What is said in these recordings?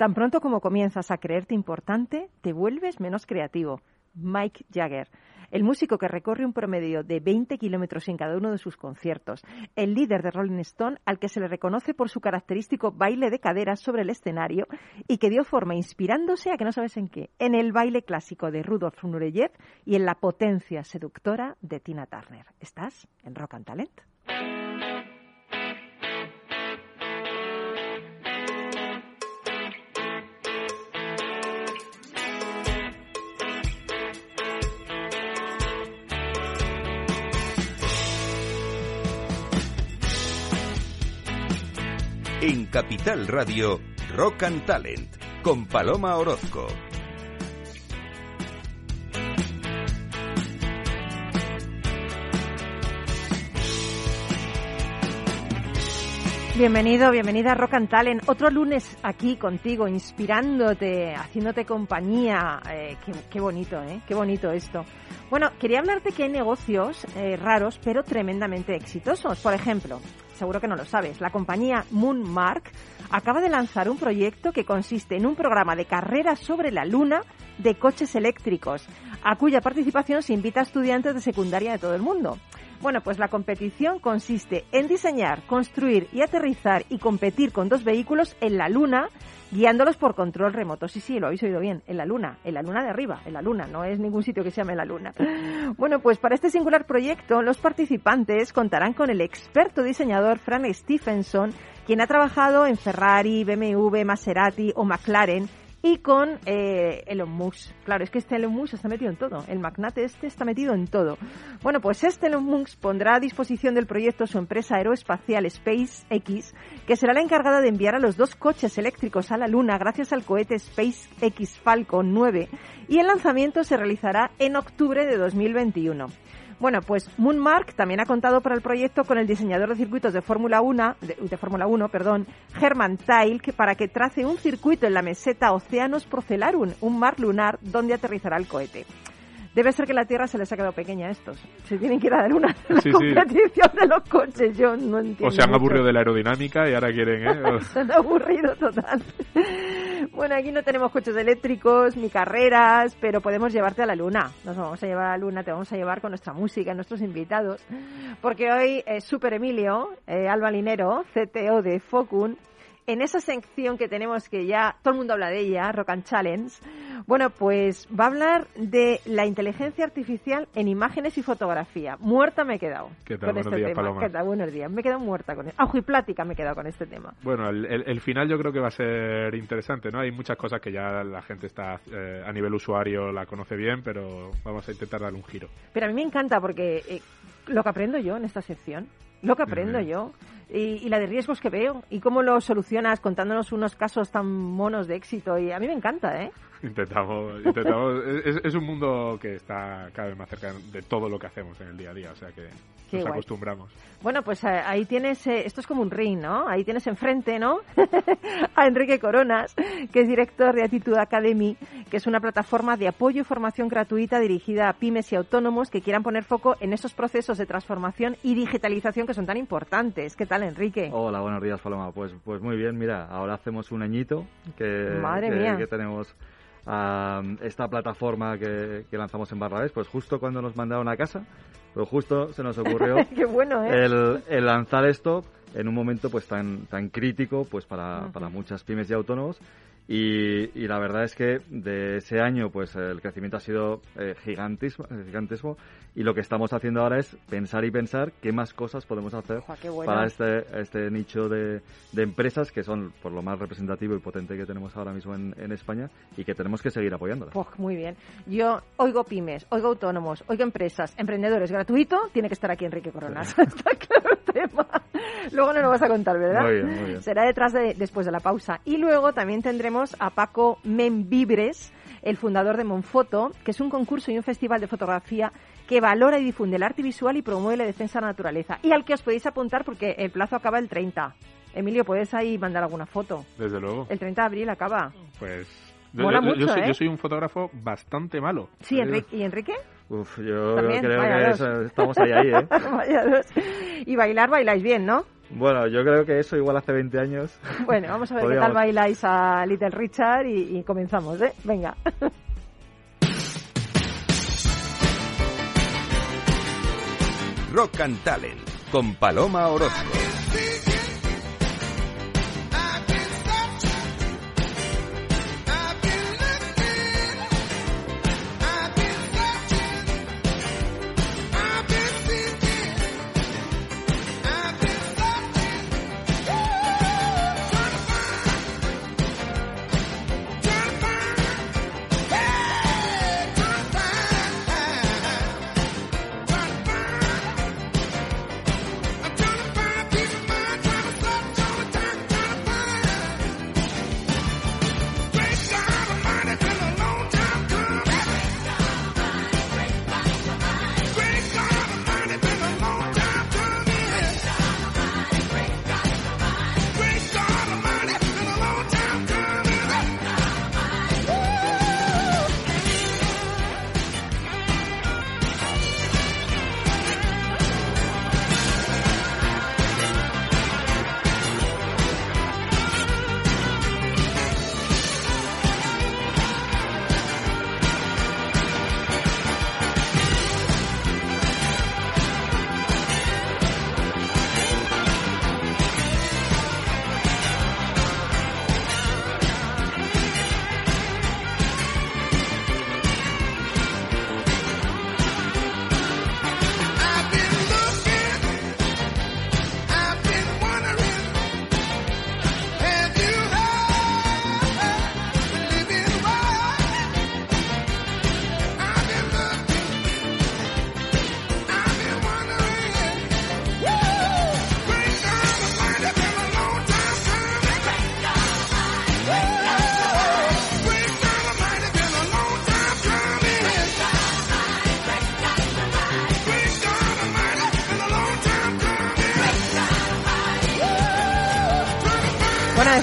Tan pronto como comienzas a creerte importante, te vuelves menos creativo. Mike Jagger el músico que recorre un promedio de 20 kilómetros en cada uno de sus conciertos, el líder de Rolling Stone, al que se le reconoce por su característico baile de caderas sobre el escenario y que dio forma inspirándose a que no sabes en qué, en el baile clásico de Rudolf Nureyev y en la potencia seductora de Tina Turner. ¿Estás en Rock and Talent? Capital Radio, Rock and Talent, con Paloma Orozco. Bienvenido, bienvenida a Rock and Talent. Otro lunes aquí contigo, inspirándote, haciéndote compañía. Eh, qué, bonito, ¿eh? Qué bonito esto. Bueno, quería hablarte que hay negocios eh, raros, pero tremendamente exitosos. Por ejemplo, seguro que no lo sabes, la compañía Moonmark acaba de lanzar un proyecto que consiste en un programa de carreras sobre la Luna de coches eléctricos, a cuya participación se invita a estudiantes de secundaria de todo el mundo. Bueno, pues la competición consiste en diseñar, construir y aterrizar y competir con dos vehículos en la Luna guiándolos por control remoto. Sí, sí, lo habéis oído bien, en la Luna, en la Luna de arriba, en la Luna, no es ningún sitio que se llame la Luna. Bueno, pues para este singular proyecto los participantes contarán con el experto diseñador Frank Stephenson, quien ha trabajado en Ferrari, BMW, Maserati o McLaren y con eh, Elon Musk. Claro, es que este Elon Musk está metido en todo. El magnate este está metido en todo. Bueno, pues este Elon Musk pondrá a disposición del proyecto su empresa aeroespacial SpaceX, que será la encargada de enviar a los dos coches eléctricos a la Luna gracias al cohete SpaceX Falcon 9 y el lanzamiento se realizará en octubre de 2021. Bueno, pues Moonmark también ha contado para el proyecto con el diseñador de circuitos de Fórmula 1, de, Fórmula 1, perdón, Herman Tail, para que trace un circuito en la meseta Oceanos Procelarum, un mar lunar donde aterrizará el cohete. Debe ser que la Tierra se les ha quedado pequeña a estos. Se tienen que ir a dar una competición de los coches. Yo no entiendo. O se han aburrido de la aerodinámica y ahora quieren, ¿eh? se han aburrido total. Bueno, aquí no tenemos coches eléctricos ni carreras, pero podemos llevarte a la luna. Nos vamos a llevar a la luna, te vamos a llevar con nuestra música, nuestros invitados. Porque hoy es Super Emilio, eh, Alba Linero, CTO de Focun, en esa sección que tenemos que ya todo el mundo habla de ella, Rock and Challenge, bueno, pues va a hablar de la inteligencia artificial en imágenes y fotografía. Muerta me he quedado ¿Qué tal? con Buenos este días, tema. Paloma. ¿Qué tal? Buenos días. Me he quedado muerta con esto. Ajo y plática me he quedado con este tema. Bueno, el, final yo creo que va a ser interesante, ¿no? Hay muchas cosas que ya la gente está eh, a nivel usuario la conoce bien, pero vamos a intentar darle un giro. Pero a mí me encanta porque eh, lo que aprendo yo en esta sección, lo que aprendo yo y, la de riesgos que veo y cómo lo solucionas contándonos unos casos tan monos de éxito. Y a mí me encanta, ¿eh? Intentamos, intentamos. es, un mundo que está cada vez más cerca de todo lo que hacemos en el día a día, o sea que nos acostumbramos. Bueno, pues eh, ahí tienes, eh, esto es como un ring, ¿no? Ahí tienes enfrente, ¿no? a Enrique Coronas, que es director de Attitude Academy, que es una plataforma de apoyo y formación gratuita dirigida a pymes y autónomos que quieran poner foco en esos procesos de transformación y digitalización que son tan importantes. ¿Qué tal, Enrique? Hola, buenos días, Paloma. Pues, pues muy bien, mira, ahora hacemos un añito que, Madre mía. que tenemos a esta plataforma que, lanzamos en Barrabés, pues justo cuando nos mandaron a casa, pues justo se nos ocurrió ¿eh? el, lanzar esto en un momento pues tan, tan crítico pues para, para muchas pymes y autónomos y, y, la verdad es que de ese año pues el crecimiento ha sido eh, gigantismo, gigantesco y lo que estamos haciendo ahora es pensar y pensar qué más cosas podemos hacer para este, este nicho de, de, empresas que son por lo más representativo y potente que tenemos ahora mismo en, en España y que tenemos que seguir apoyándolas. Pues muy bien. Yo oigo pymes, oigo autónomos, oigo empresas, emprendedores, gratuito, tiene que estar aquí Enrique Coronas. Está claro el tema. Luego no lo vas a contar, ¿verdad? Muy bien, muy bien. Será detrás de, después de la pausa. Y luego también tendremos a Paco Membibres, el fundador de Monfoto, que es un concurso y un festival de fotografía que valora y difunde el arte visual y promueve la defensa de la naturaleza. Y al que os podéis apuntar porque el plazo acaba el 30. Emilio, ¿puedes ahí mandar alguna foto? Desde luego. El 30 de abril acaba. Pues yo, yo, soy, yo, ¿eh? soy, un fotógrafo bastante malo. Sí, Enrique, ¿y Enrique? Uf, yo creo que estamos ahí, ahí, ¿eh? Y bailar, bailáis bien, ¿no? Bueno, yo creo que eso igual hace 20 años. Bueno, vamos a ver qué tal bailáis a Little Richard y, y comenzamos, ¿eh? Venga. Rock and Talent con Paloma Orozco.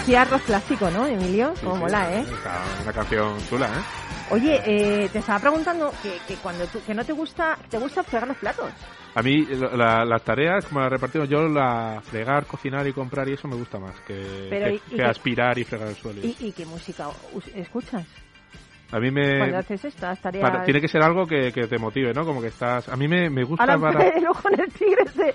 Decía arroz plástico, ¿no, Emilio? Como sí, mola, ¿eh? está Una canción chula, ¿eh? Oye, eh, te estaba preguntando que, que cuando tú, que no te gusta, te gusta fregar los platos. A mí la- las tareas, como las repartimos, yo la fregar, cocinar y comprar y eso me gusta más que, Pero que, y- y que que- aspirar y fregar el suelo. ¿Y, y qué música escuchas A mí me... cuando haces estas tareas? para- tiene que ser algo que, que te motive, ¿no? Como que estás... A mí me, me gusta Ahora para... el ojo en el tigre de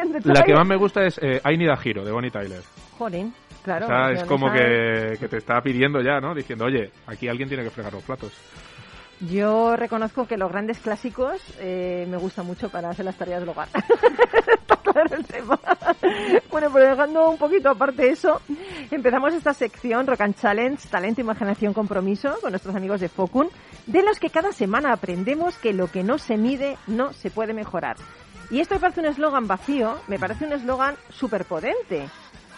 am the La que más me gusta es eh, I Need a Hero, de Bonnie Tyler. Jolín, claro. o sea, es como que, que te está pidiendo ya, ¿no? Diciendo, oye, aquí alguien tiene que fregar los platos. Yo reconozco que los grandes clásicos eh, me gustan mucho para hacer las tareas del hogar. Está claro el tema. Bueno, pero dejando un poquito aparte eso, empezamos esta sección Rock and Challenge, Talento, Imaginación, Compromiso, con nuestros amigos de Focun, de los que cada semana aprendemos que lo que no se mide no se puede mejorar. Y esto me parece un eslogan vacío, me parece un eslogan súper potente.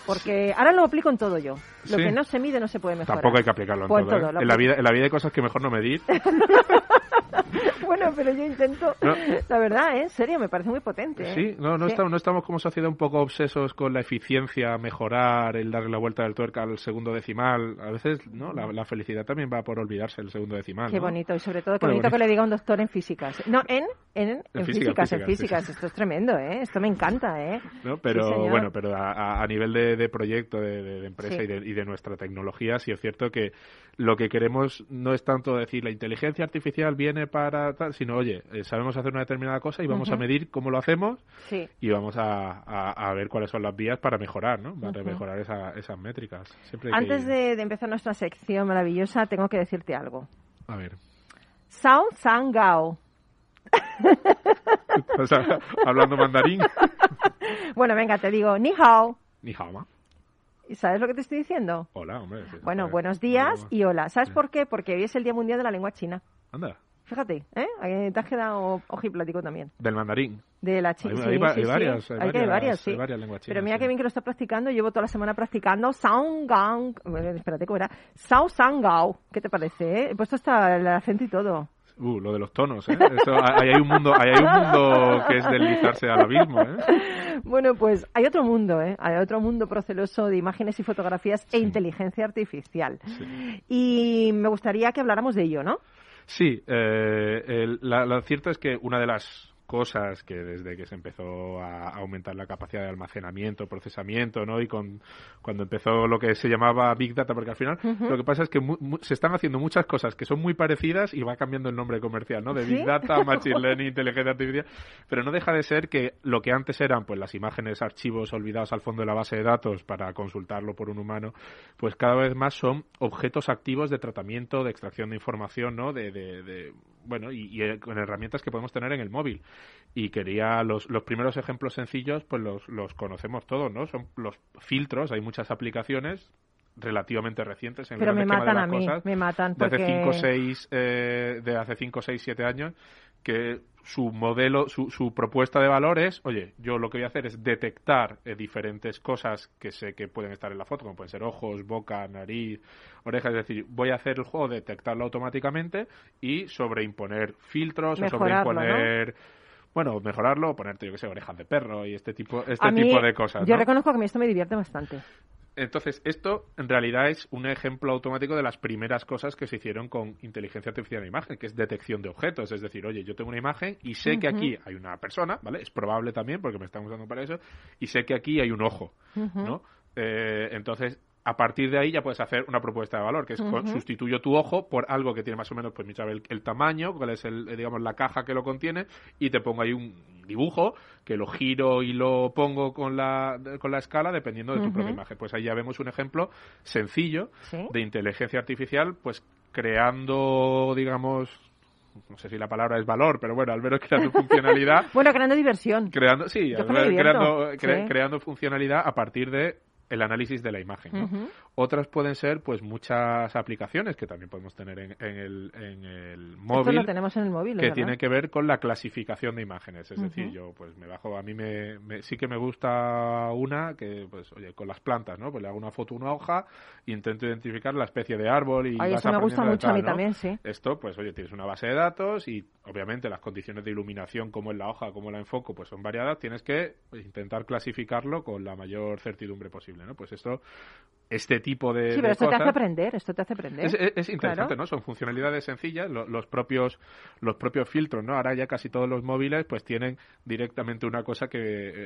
Porque ahora lo aplico en todo yo. Lo Sí. que no se mide no se puede mejorar. Tampoco hay que aplicarlo en todo, ¿eh? todo, lo En la, vida, en la vida hay cosas que mejor no medir. bueno, pero yo intento, No. la verdad, ¿eh? en serio, me parece muy potente. ¿eh? Sí, no, no, Sí. Estamos, no estamos como sociedad un poco obsesos con la eficiencia, mejorar, el darle la vuelta del tuerca al segundo decimal. A veces, ¿no? La, la felicidad también va por olvidarse el segundo decimal. Qué ¿no? bonito, y sobre todo qué Bueno, bonito bonito. que le diga un doctor en físicas. No, en, en, en, En físicas, física, en física, físicas. sí. Esto es tremendo, ¿eh? Esto me encanta, ¿eh? ¿no? Pero Sí, bueno, pero a, a- nivel de, de proyecto, de, de- empresa y, de, y de nuestra tecnología, sí es cierto que lo que queremos no es tanto decir la inteligencia artificial viene para tal, sino oye, eh, sabemos hacer una determinada cosa y vamos a medir cómo lo hacemos Sí. y vamos a, a- a ver cuáles son las vías para mejorar, ¿no? Para mejorar esa- esas métricas. Siempre hay que Antes de, de empezar nuestra sección maravillosa, tengo que decirte algo. A ver. Sao Sang Gao. O sea, hablando mandarín. Bueno, venga, te digo, ni hao. Ni jama. ¿Y ¿Sabes lo que te estoy diciendo? Hola, hombre. sí, Bueno, buenos días y hola. ¿Sabes Sí. por qué? Porque hoy es el Día Mundial de la Lengua China. Anda, Fíjate, ¿eh? Te has quedado ojiplático también. del mandarín. De la chi- Hay- sí, hay sí, hay sí. varias, hay Hay que- hay varias- varias, sí. hay varias lenguas Pero chinas, mira sí. que bien que lo está practicando. Llevo toda la semana practicando Sao Gang. Bueno, espérate, ¿cómo era? Sao Sangao. ¿Qué te parece? eh? He puesto hasta el acento y todo. Uh, lo de los tonos, ¿eh? Eso, ahí hay un mundo, ahí hay un mundo que es deslizarse al abismo, ¿eh? Bueno, pues hay otro mundo, ¿eh? Hay otro mundo proceloso de imágenes y fotografías e inteligencia artificial. Sí. Y me gustaría que habláramos de ello, ¿no? Sí, eh, el- la, lo cierto es que una de las cosas que desde que se empezó a aumentar la capacidad de almacenamiento, procesamiento, ¿no? Y con cuando empezó lo que se llamaba Big Data, porque al final lo que pasa es que se están haciendo muchas cosas que son muy parecidas y va cambiando el nombre comercial, ¿no? De Big Data, Machine Learning, inteligencia artificial, pero no deja de ser que lo que antes eran pues las imágenes, archivos olvidados al fondo de la base de datos para consultarlo por un humano, pues cada vez más son objetos activos de tratamiento, de extracción de información, ¿no? De, de, bueno, y, y, con herramientas que podemos tener en el móvil. Y quería los, los primeros ejemplos sencillos, pues los, los conocemos todos, ¿no? Son los filtros, hay muchas aplicaciones relativamente recientes en Pero el me matan de las a mí, cosas, me matan de hace porque... 5 6 eh, de hace 5 6 7 años que su modelo, su, su, propuesta de valor es, oye, yo lo que voy a hacer es detectar eh, diferentes cosas que sé que pueden estar en la foto, como pueden ser ojos, boca, nariz, orejas, es decir, voy a hacer el juego, detectarlo automáticamente y sobreimponer filtros o sobreimponer... ¿no? bueno, mejorarlo, ponerte, yo que sé, orejas de perro y este tipo, este tipo de cosas. Yo ¿no? reconozco que a mí esto me divierte bastante. Entonces, esto en realidad es un ejemplo automático de las primeras cosas que se hicieron con inteligencia artificial de imagen, que es detección de objetos. Es decir, oye, yo tengo una imagen y sé uh -huh. que aquí hay una persona, ¿vale? Es probable también, porque me están usando para eso, y sé que aquí hay un ojo, uh -huh. ¿no? Eh, entonces, a partir de ahí ya puedes hacer una propuesta de valor, que es uh -huh. sustituyo tu ojo por algo que tiene más o menos, pues, el, el tamaño, cuál es, el, digamos, la caja que lo contiene, y te pongo ahí un dibujo que lo giro y lo pongo con la, con la escala dependiendo de tu uh -huh. propia imagen. Pues ahí ya vemos un ejemplo sencillo ¿Sí? de inteligencia artificial, pues creando, digamos, no sé si la palabra es valor, pero bueno, al menos creando funcionalidad. bueno, creando diversión. Creando, sí, creando, cre sí. creando funcionalidad a partir de el análisis de la imagen. ¿no? Uh -huh. Otras pueden ser pues muchas aplicaciones que también podemos tener en, en, el, en el, móvil. Esto lo tenemos en el móvil. Que ¿verdad? tiene que ver con la clasificación de imágenes. Es uh -huh. decir, yo pues me bajo, a mí me, me, sí que me gusta una que pues oye, con las plantas, ¿no? Pues le hago una foto, una hoja, e intento identificar la especie de árbol y Ay, vas eso me gusta mucho tal, a mí ¿no? también, sí. Esto pues oye, tienes una base de datos y obviamente las condiciones de iluminación como en la hoja, como la enfoco, pues son variadas, tienes que pues, intentar clasificarlo con la mayor certidumbre posible, ¿no? Pues esto este tipo de. Sí, pero de esto cosas, te hace aprender, esto te hace aprender. Es, es, es interesante, claro. ¿no? Son funcionalidades sencillas, lo, los propios los propios filtros, ¿no? Ahora ya casi todos los móviles pues tienen directamente una cosa que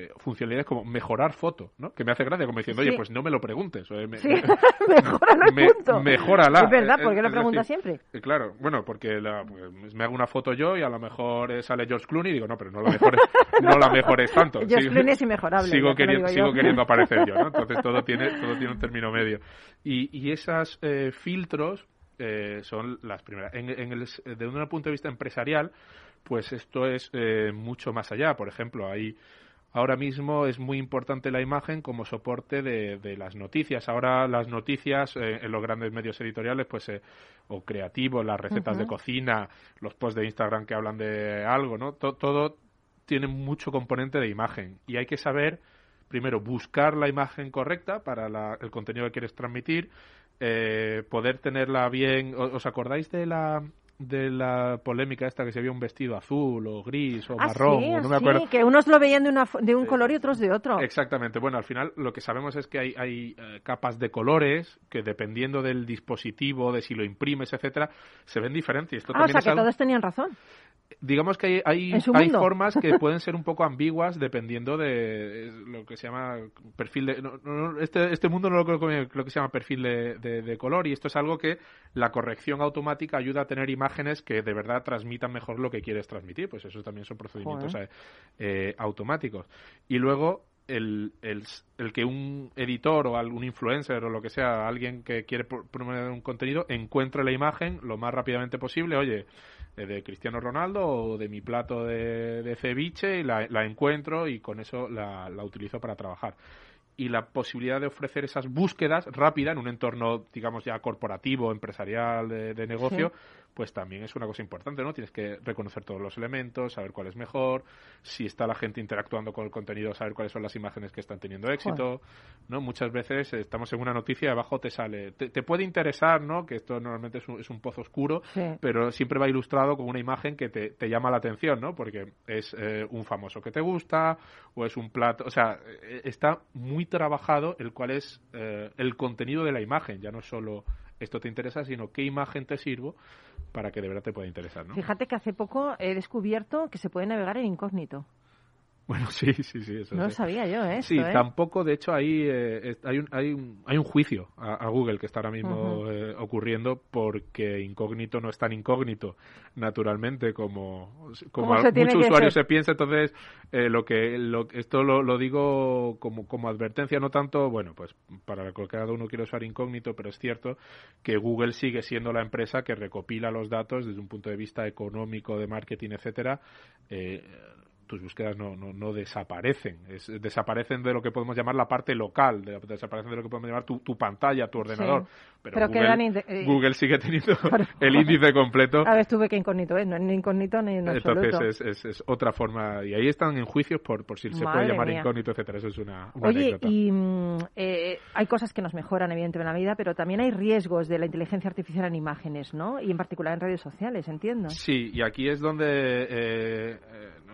eh, funcionalidades como mejorar foto, ¿no? Que me hace gracia como diciendo, Sí. oye, pues no me lo preguntes, o, eh, me, Sí, me- punto. mejórala. Es verdad, Eh, ¿por qué lo decir, siempre? eh, Claro, bueno, porque la- pues, me hago una foto yo y a lo mejor eh, sale George Clooney y digo, no, pero no la mejores, no la mejores tanto. George Sigo- Clooney es inmejorable, Sigo, queriendo, sigo queriendo aparecer yo, ¿no? Entonces todo tiene, todo tiene un término medio. Y, y esos filtros eh, son las primeras. En, en el, desde un punto de vista empresarial, pues esto es eh, mucho más allá. Por ejemplo, hay ahora mismo es muy importante la imagen como soporte de, de las noticias. Ahora las noticias eh, en los grandes medios editoriales, pues eh, o creativos, las recetas de cocina, los posts de Instagram que hablan de algo, ¿no? To- todo tiene mucho componente de imagen y hay que saber primero buscar la imagen correcta para la- el contenido que quieres transmitir, eh, poder tenerla bien. ¿O- ¿Os acordáis de la de la polémica esta que se veía un vestido azul o gris o Ah, marrón sí, o no me sí, acuerdo? que unos lo veían de, una, de un color y otros de otro. Exactamente. Bueno, al final lo que sabemos es que hay, hay eh, capas de colores que dependiendo del dispositivo, de si lo imprimes, etcétera, se ven diferentes. Esto ah, o también sea es que algo- todos tenían razón. Digamos que hay, hay, hay formas que pueden ser un poco ambiguas dependiendo de lo que se llama perfil de... no, no, no, este, este mundo no lo lo que se llama perfil de, de- de color y esto es algo que la corrección automática ayuda a tener imágenes que de verdad transmitan mejor lo que quieres transmitir. Pues eso también son procedimientos eh, eh, automáticos. Y luego el, el, el que un editor o algún influencer o lo que sea, alguien que quiere pro- promover un contenido, encuentre la imagen lo más rápidamente posible. Oye, eh, de Cristiano Ronaldo o de mi plato de, de ceviche y la, la encuentro y con eso la, la utilizo para trabajar. Y la posibilidad de ofrecer esas búsquedas rápidas en un entorno, digamos, ya corporativo, empresarial, de, de negocio, pues también es una cosa importante, ¿no? Tienes que reconocer todos los elementos, saber cuál es mejor, si está la gente interactuando con el contenido, saber cuáles son las imágenes que están teniendo éxito, ¿no? Muchas veces eh, estamos en una noticia y abajo te sale, te, te puede interesar, ¿no? Que esto normalmente es un, es un pozo oscuro, Sí. pero siempre va ilustrado con una imagen que te, te llama la atención, ¿no? Porque es eh, un famoso que te gusta o es un plato, o sea, eh, está muy trabajado el cual es eh, el contenido de la imagen, ya no es solo esto te interesa, sino qué imagen te sirvo para que de verdad te pueda interesar. ¿no? Fíjate que hace poco he descubierto que se puede navegar en incógnito. Bueno, sí, sí, sí. Eso no lo sabía yo, ¿eh? Sí, ¿eh? tampoco, de hecho, hay, eh, hay, un, hay, un, hay un juicio a, Google que está ahora mismo eh, ocurriendo porque incógnito no es tan incógnito, naturalmente, como, como muchos usuarios se piensa. Entonces, lo que lo, esto lo, lo, digo como, como advertencia, no tanto, bueno, pues para que cada uno quiere usar incógnito, pero es cierto que Google sigue siendo la empresa que recopila los datos desde un punto de vista económico, de marketing, etcétera. Eh, tus búsquedas no, no, no desaparecen. desaparecen de lo que podemos llamar la parte local, desaparecen de lo que podemos llamar tu, tu pantalla, tu ordenador. Pero, Google, eh, Google, sigue teniendo el índice completo. A ver, tuve que incógnito, ¿eh? No es ni incógnito ni en Entonces es, es, otra forma. Y ahí están en juicios por, por si se puede llamar incógnito, etcétera. Eso es una, Oye, y mm, eh, hay cosas que nos mejoran, evidentemente, en la vida, pero también hay riesgos de la inteligencia artificial en imágenes, ¿no? Y en particular en redes sociales, entiendo. Sí, y aquí es donde, eh,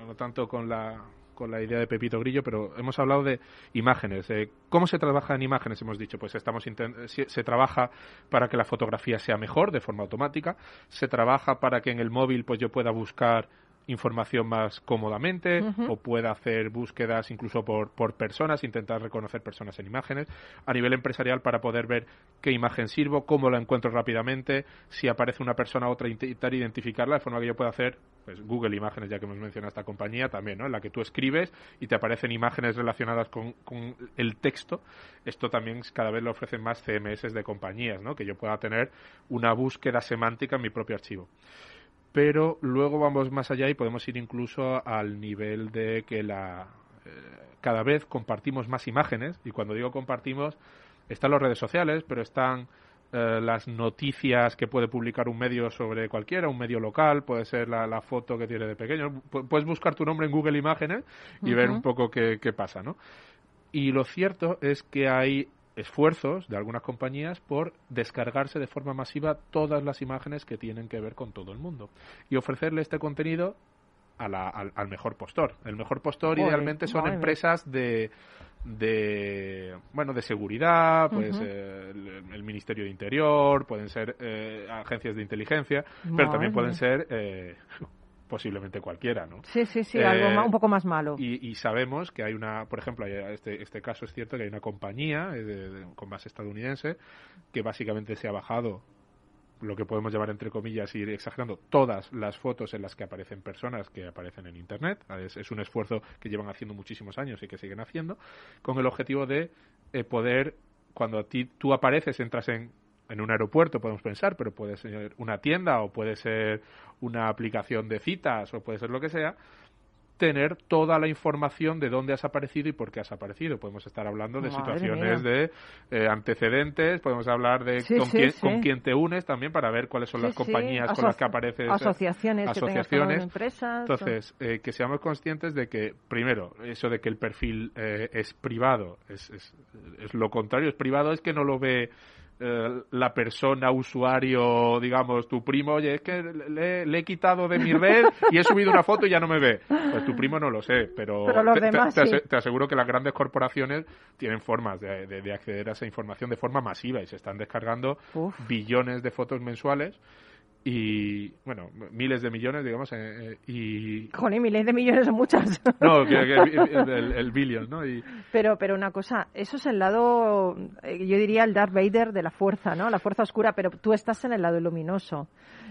no tanto con la con la idea de Pepito Grillo, pero hemos hablado de imágenes. ¿Cómo se trabaja en imágenes? Hemos dicho, pues estamos se, trabaja para que la fotografía sea mejor de forma automática, se trabaja para que en el móvil pues yo pueda buscar información más cómodamente o pueda hacer búsquedas incluso por, por personas, intentar reconocer personas en imágenes. A nivel empresarial, para poder ver qué imagen sirvo, cómo la encuentro rápidamente, si aparece una persona u otra, intentar identificarla de forma que yo pueda hacer pues, Google Imágenes, ya que hemos mencionado esta compañía también, ¿no? en la que tú escribes y te aparecen imágenes relacionadas con, con el texto. Esto también cada vez lo ofrecen más CMS de compañías, ¿no? que yo pueda tener una búsqueda semántica en mi propio archivo pero luego vamos más allá y podemos ir incluso al nivel de que la eh, cada vez compartimos más imágenes y cuando digo compartimos están las redes sociales pero están eh, las noticias que puede publicar un medio sobre cualquiera, un medio local, puede ser la, foto que tiene de pequeño. puedes buscar tu nombre en Google Imágenes y ver un poco qué, qué pasa, ¿no? Y lo cierto es que hay esfuerzos de algunas compañías por descargarse de forma masiva todas las imágenes que tienen que ver con todo el mundo y ofrecerle este contenido a la, al, mejor postor. El mejor postor idealmente son empresas de, de bueno de seguridad, pues el, Ministerio de Interior, pueden ser eh, agencias de inteligencia, pero también pueden ser eh, posiblemente cualquiera, ¿no? Sí, sí, sí, algo eh, un poco más malo. Y, sabemos que hay una, por ejemplo, este, este caso es cierto que hay una compañía eh, con base estadounidense que básicamente se ha bajado lo que podemos llamar entre comillas, ir exagerando, todas las fotos en las que aparecen personas que aparecen en Internet. Es, un esfuerzo que llevan haciendo muchísimos años y que siguen haciendo, con el objetivo de eh, poder, cuando a ti tú apareces, entras en en un aeropuerto podemos pensar, pero puede ser una tienda o puede ser una aplicación de citas o puede ser lo que sea, tener toda la información de dónde has aparecido y por qué has aparecido. Podemos estar hablando de situaciones de eh, antecedentes, podemos hablar de con, quién, con quién te unes también para ver cuáles son las compañías con las que apareces. Asociaciones, asociaciones. empresas. Entonces, eh, que seamos conscientes de que, primero, eso de que el perfil eh, es privado es, es, es lo contrario, es privado, es que no lo ve eh, la persona, usuario, digamos, tu primo, oye, es que le, he quitado de mi red y he subido una foto y ya no me ve. Pues tu primo no lo sé, pero, te, aseguro que las grandes corporaciones tienen formas de, acceder a esa información de forma masiva y se están descargando billones de fotos mensuales y bueno, miles de millones, digamos, eh, eh y... Joder, miles de millones son muchas. No, el, el, billion, ¿no? Y... Pero, pero una cosa, eso es el lado, eh, yo diría el Darth Vader de la fuerza, ¿no? La fuerza oscura, pero tú estás en el lado luminoso.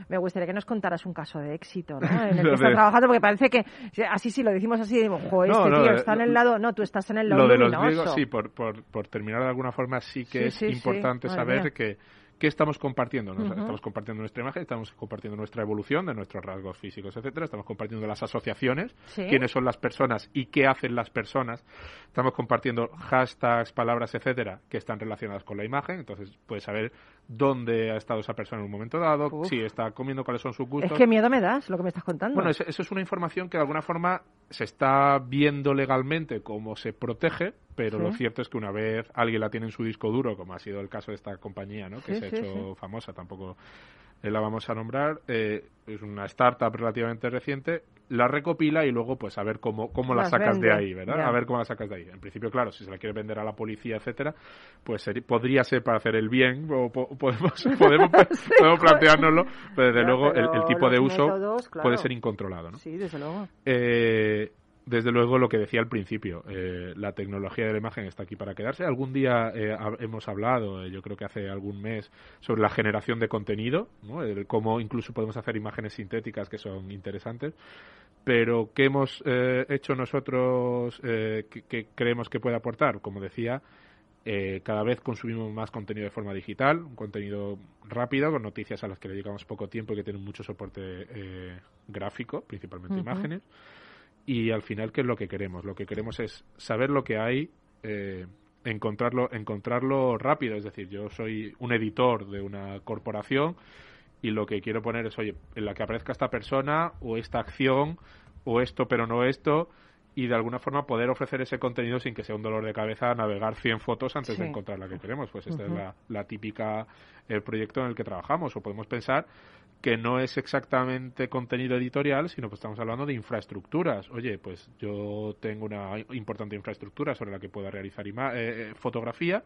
Me gustaría que nos contaras un caso de éxito, ¿no? En el que estás trabajando, porque parece que así sí, lo decimos así, digo, joder, este tío está en el lado, no, tú estás en el lado luminoso. Lo de los griegos, sí, por, por, por terminar de alguna forma, sí que es importante saber que ¿Qué estamos compartiendo? Estamos compartiendo nuestra imagen, estamos compartiendo nuestra evolución de nuestros rasgos físicos, etcétera. Estamos compartiendo las asociaciones, quiénes son las personas y qué hacen las personas. Estamos compartiendo hashtags, palabras, etcétera, que están relacionadas con la imagen. Entonces puedes saber dónde ha estado esa persona en un momento dado, si está comiendo, cuáles son sus gustos. Es que miedo me das lo que me estás contando. Bueno, eso, es una información que de alguna forma se está viendo legalmente cómo se protege, pero lo cierto es que una vez alguien la tiene en su disco duro, como ha sido el caso de esta compañía, ¿no? que se ha hecho famosa, tampoco eh, la vamos a nombrar, eh, es una startup relativamente reciente, la recopila y luego pues a ver cómo, cómo la sacas de ahí, ¿verdad? A ver cómo la sacas de ahí. En principio, claro, si se la quieres vender a la policía, etcétera, pues seri- podría ser para hacer el bien, o po- podemos, podemos, podemos planteárnoslo, pero desde luego el, pero el tipo de uso métodos, claro. puede ser incontrolado, ¿no? Sí, desde luego. Eh, desde luego lo que decía al principio, eh, la tecnología de la imagen está aquí para quedarse. Algún día eh, hemos hablado, eh, yo creo que hace algún mes, sobre la generación de contenido, ¿no? El cómo incluso podemos hacer imágenes sintéticas que son interesantes. Pero ¿qué hemos hecho nosotros eh, que, que creemos que puede aportar? Como decía, eh, cada vez consumimos más contenido de forma digital, un contenido rápido, con noticias a las que le dedicamos poco tiempo y que tienen mucho soporte eh, gráfico, principalmente imágenes. Y al final, ¿qué es lo que queremos? Lo que queremos es saber lo que hay, eh, encontrarlo, encontrarlo rápido. Es decir, yo soy un editor de una corporación y lo que quiero poner es, oye, en la que aparezca esta persona o esta acción o esto pero no esto y de alguna forma poder ofrecer ese contenido sin que sea un dolor de cabeza navegar 100 fotos antes de encontrar la que queremos. Pues esta Ujú. es la, la típica el proyecto en el que trabajamos o podemos pensar que no es exactamente contenido editorial, sino pues estamos hablando de infraestructuras. Oye, pues yo tengo una importante infraestructura sobre la que pueda realizar ima- eh, eh, fotografía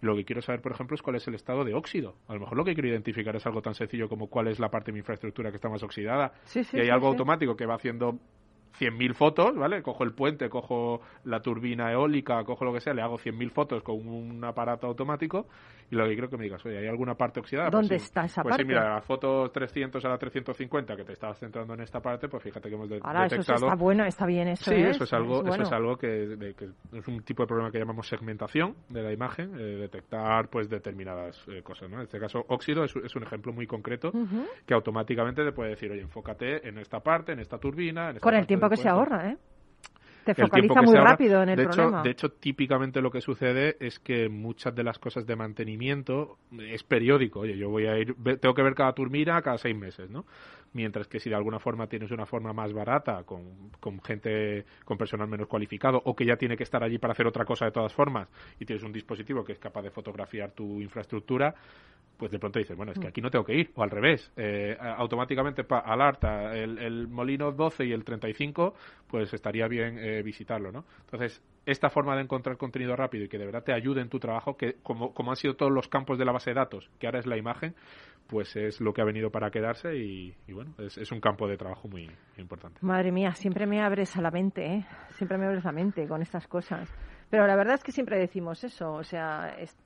y lo que quiero saber, por ejemplo, es cuál es el estado de óxido. A lo mejor lo que quiero identificar es algo tan sencillo como cuál es la parte de mi infraestructura que está más oxidada Sí, sí, y hay algo automático que va haciendo 100.000 fotos, ¿vale? Cojo el puente, cojo la turbina eólica, cojo lo que sea, le hago 100.000 fotos con un aparato automático y lo que quiero que me digas, oye, ¿hay alguna parte oxidada? Pues ¿Dónde sí. está esa pues parte? sí, mira, las fotos 300 a la 350 que te estabas centrando en esta parte, pues fíjate que hemos de- Ahora, eso detectado... está bueno, está bien eso. Sí, ¿eh? eso es algo, bueno. eso es algo que, es un tipo de problema que llamamos segmentación de la imagen, eh, detectar pues determinadas eh, cosas, ¿no? En este caso, óxido es, es un ejemplo muy concreto que automáticamente te puede decir, oye, enfócate en esta parte, en esta turbina, en esta Con el parte tiempo que se puente". ahorra, ¿eh? Te focaliza muy ahorra. rápido en el de problema. Hecho, de hecho, típicamente lo que sucede es que muchas de las cosas de mantenimiento es periódico. Oye, yo voy a ir, tengo que ver cada turbina cada seis meses, ¿no? Mientras que si de alguna forma tienes una forma más barata, con, con gente, con personal menos cualificado, o que ya tiene que estar allí para hacer otra cosa de todas formas, y tienes un dispositivo que es capaz de fotografiar tu infraestructura, pues de pronto dices, bueno, Mm. es que aquí no tengo que ir, o al revés, eh, automáticamente pa, alerta el, el molino 12 y el 35, pues estaría bien eh, visitarlo, ¿no? Entonces, esta forma de encontrar contenido rápido y que de verdad te ayude en tu trabajo, que como, como han sido todos los campos de la base de datos, que ahora es la imagen, pues es lo que ha venido para quedarse y, y bueno, es, es un campo de trabajo muy importante. Madre mía, siempre me abres a la mente, ¿eh? Siempre me abres la mente con estas cosas. Pero la verdad es que siempre decimos eso, o sea, es-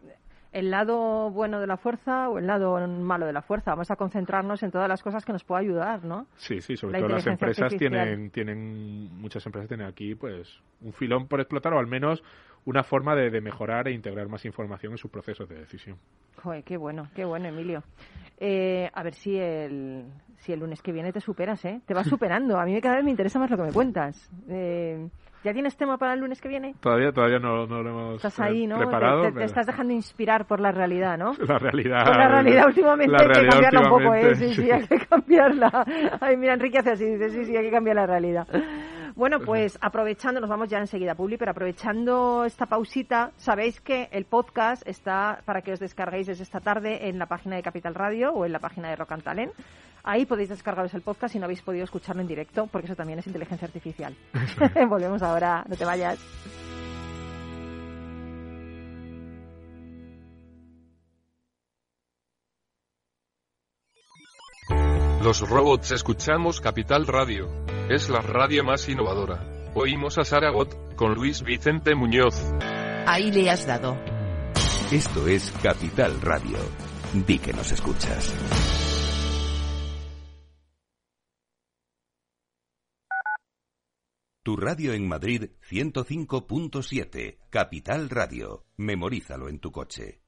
el lado bueno de la fuerza o el lado malo de la fuerza. Vamos a concentrarnos en todas las cosas que nos puedan ayudar, ¿no? Sí, sí, sobre La todo las empresas artificial. tienen, tienen, muchas empresas tienen aquí pues un filón por explotar o al menos una forma de, de mejorar e integrar más información en sus procesos de decisión. Joder, qué bueno, qué bueno, Emilio. Eh, a ver si el, si el lunes que viene te superas, ¿eh? Te vas superando. A mí cada vez me interesa más lo que me cuentas. Eh, ¿Ya tienes tema para el lunes que viene? Todavía, todavía no, no lo hemos Estás ahí, ¿no? preparado. te, te- te pero estás dejando inspirar por la realidad, ¿no? La realidad. Por la realidad últimamente la hay que cambiarla un poco, ¿eh? Sí, sí, sí. hay que cambiarla. Ay, mira, Enrique hace así, dice, sí, sí, hay que cambiar la realidad. Bueno, pues aprovechando, nos vamos ya enseguida, Publi, pero aprovechando esta pausita, sabéis que el podcast está para que os descarguéis desde esta tarde en la página de Capital Radio o en la página de Rock and Talent. Ahí podéis descargaros el podcast si no habéis podido escucharlo en directo, porque eso también es inteligencia artificial. Volvemos ahora, no te vayas. Los robots escuchamos Capital Radio. Es la radio más innovadora. Oímos a Saragot, con Luis Vicente Muñoz. Ahí le has dado. Esto es Capital Radio. Di que nos escuchas. Tu radio en Madrid 105.7. Capital Radio. Memorízalo en tu coche.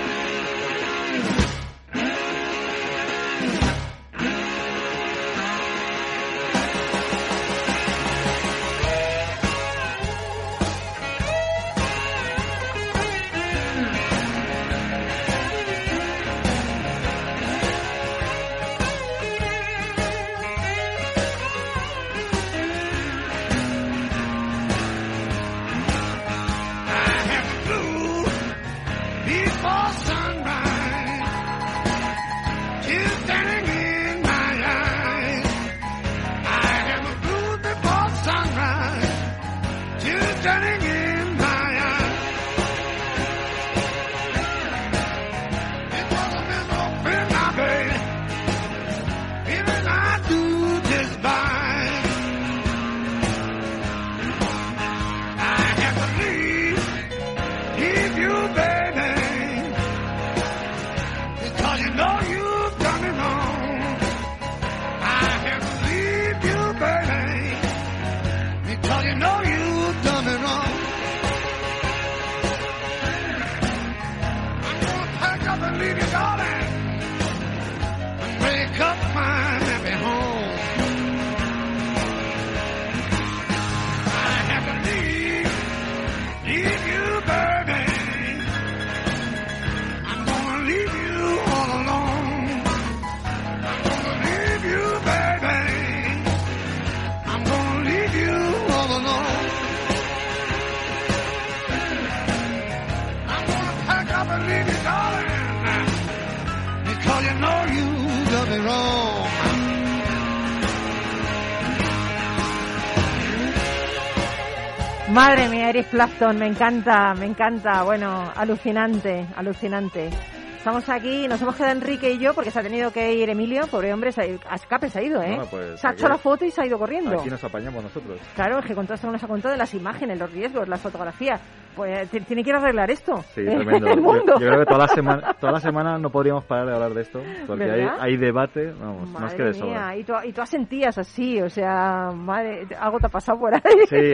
Clapton, me encanta, me encanta. Bueno, alucinante, alucinante. Estamos aquí, nos hemos quedado Enrique y yo porque se ha tenido que ir Emilio, pobre hombre, se, a escape se ha ido, ¿eh? pues se ha hecho la foto y se ha ido corriendo. Aquí nos apañamos nosotros. Claro, es que con todo esto nos ha contado de las imágenes, los riesgos, las fotografías. Pues tiene que ir a arreglar esto. Sí, tremendo. El mundo. Yo, creo que toda la, semana, toda la semana no podríamos parar de hablar de esto, porque hay, hay, debate, vamos, madre más que de mía. Y tú, y tú asentías así, o sea, madre, algo te ha pasado por ahí. Sí,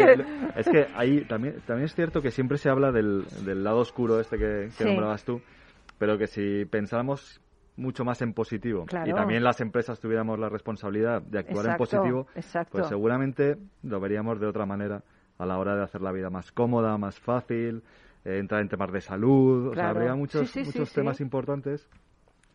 es que ahí también, también es cierto que siempre se habla del, del lado oscuro este que, que sí. nombrabas tú pero que si pensáramos mucho más en positivo claro. y también las empresas tuviéramos la responsabilidad de actuar exacto, en positivo, exacto. pues seguramente lo veríamos de otra manera a la hora de hacer la vida más cómoda, más fácil, eh, entrar en temas de salud, claro. o sea, habría muchos, sí, sí, muchos sí, temas importantes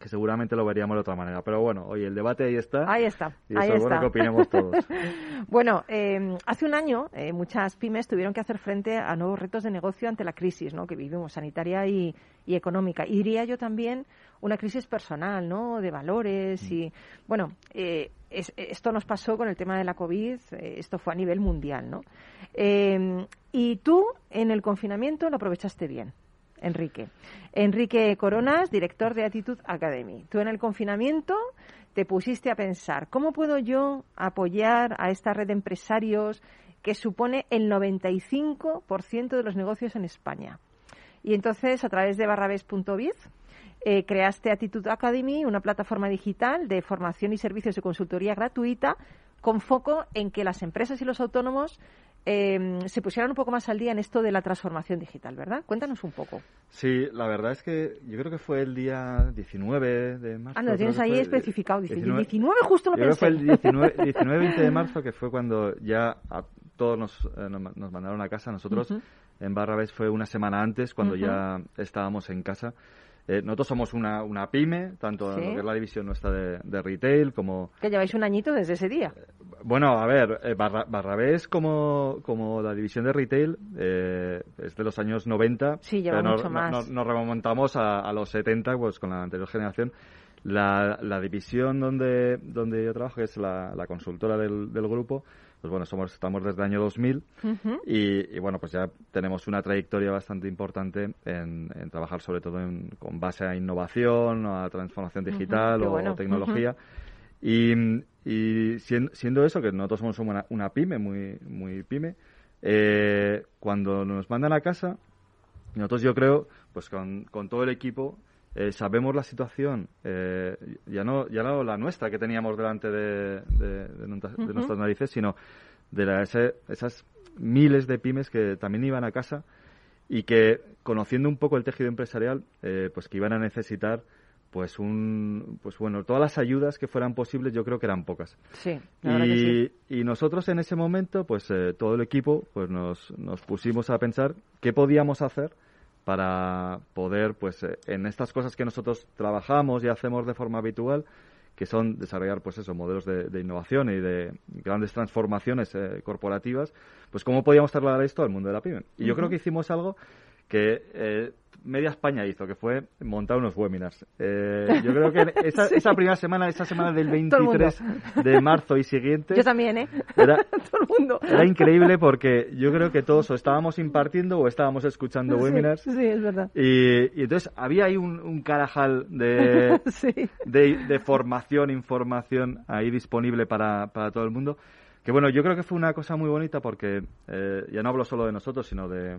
que seguramente lo veríamos de otra manera. Pero bueno, oye, el debate ahí está. Ahí está. Y eso ahí es está. bueno que opinemos todos. bueno, eh, hace un año eh, muchas pymes tuvieron que hacer frente a nuevos retos de negocio ante la crisis ¿no? que vivimos, sanitaria y, y económica. Y diría yo también una crisis personal, ¿no? De valores Mm. y, bueno, eh, es, esto nos pasó con el tema de la COVID, eh, esto fue a nivel mundial, ¿no? Eh, y tú en el confinamiento lo aprovechaste bien. Enrique. Enrique Coronas, director de Attitude Academy. Tú en el confinamiento te pusiste a pensar, ¿cómo puedo yo apoyar a esta red de empresarios que supone el 95% de los negocios en España? Y entonces, a través de barrabés.biz, eh, creaste Attitude Academy, una plataforma digital de formación y servicios de consultoría gratuita con foco en que las empresas y los autónomos eh, se pusieran un poco más al día en esto de la transformación digital, ¿verdad? Cuéntanos un poco. Sí, la verdad es que yo creo que fue el día 19 de marzo. Ah, no, tienes ahí especificado. 19, 19 justo lo yo pensé. Creo que fue el 19, 19, 20 de marzo, que fue cuando ya a todos nos, eh, nos mandaron a casa. Nosotros uh -huh. en Barrabés fue una semana antes, cuando uh -huh. ya estábamos en casa. Eh, nosotros somos una, una pyme, tanto ¿Sí? en lo que es la división nuestra de, de, retail como... Que lleváis un añito desde ese día. Bueno, a ver, eh, Barra, Barrabés como, como la división de retail eh, es de los años 90. Sí, lleva mucho más. no- nos remontamos a, a los 70, pues con la anterior generación. La, la división donde, donde yo trabajo, que es la, la consultora del, del grupo, pues bueno, somos, estamos desde el año 2000 Ujú. y, y, bueno, pues ya tenemos una trayectoria bastante importante en, en trabajar sobre todo en- con base a innovación, a transformación digital o bueno. tecnología. Y, y sien- siendo, eso, que nosotros somos una, una pyme, muy, muy pyme, eh, cuando nos mandan a casa, nosotros yo creo, pues con, con todo el equipo, eh, sabemos la situación, eh, ya no ya no la nuestra que teníamos delante de, de- de nuestras- de Ujú. nuestras narices, sino de la- ese- esas miles de pymes que también iban a casa y que, conociendo un poco el tejido empresarial, eh, pues que iban a necesitar pues un pues bueno todas las ayudas que fueran posibles yo creo que eran pocas Sí, la verdad que sí. y, y nosotros en ese momento, pues eh, todo el equipo, pues nos, nos pusimos a pensar qué podíamos hacer para poder, pues eh, en estas cosas que nosotros trabajamos y hacemos de forma habitual, que son desarrollar, pues eso, modelos de, de innovación y de grandes transformaciones eh, corporativas, pues cómo podíamos trasladar esto al mundo de la pyme. Y yo creo que hicimos algo que eh, media España hizo, que fue montar unos webinars. Eh, yo creo que esa, Sí. esa primera semana, esa semana del Todo el mundo. 23 de marzo y siguiente, Yo también, ¿eh? era, Todo el mundo. era increíble porque yo creo que todos o estábamos impartiendo o estábamos escuchando Sí, webinars. Sí, es verdad. Y, y entonces había ahí un, un carajal de, Sí. de, de formación, información ahí disponible para, para todo el mundo. Que bueno, yo creo que fue una cosa muy bonita porque eh, ya no hablo solo de nosotros, sino de,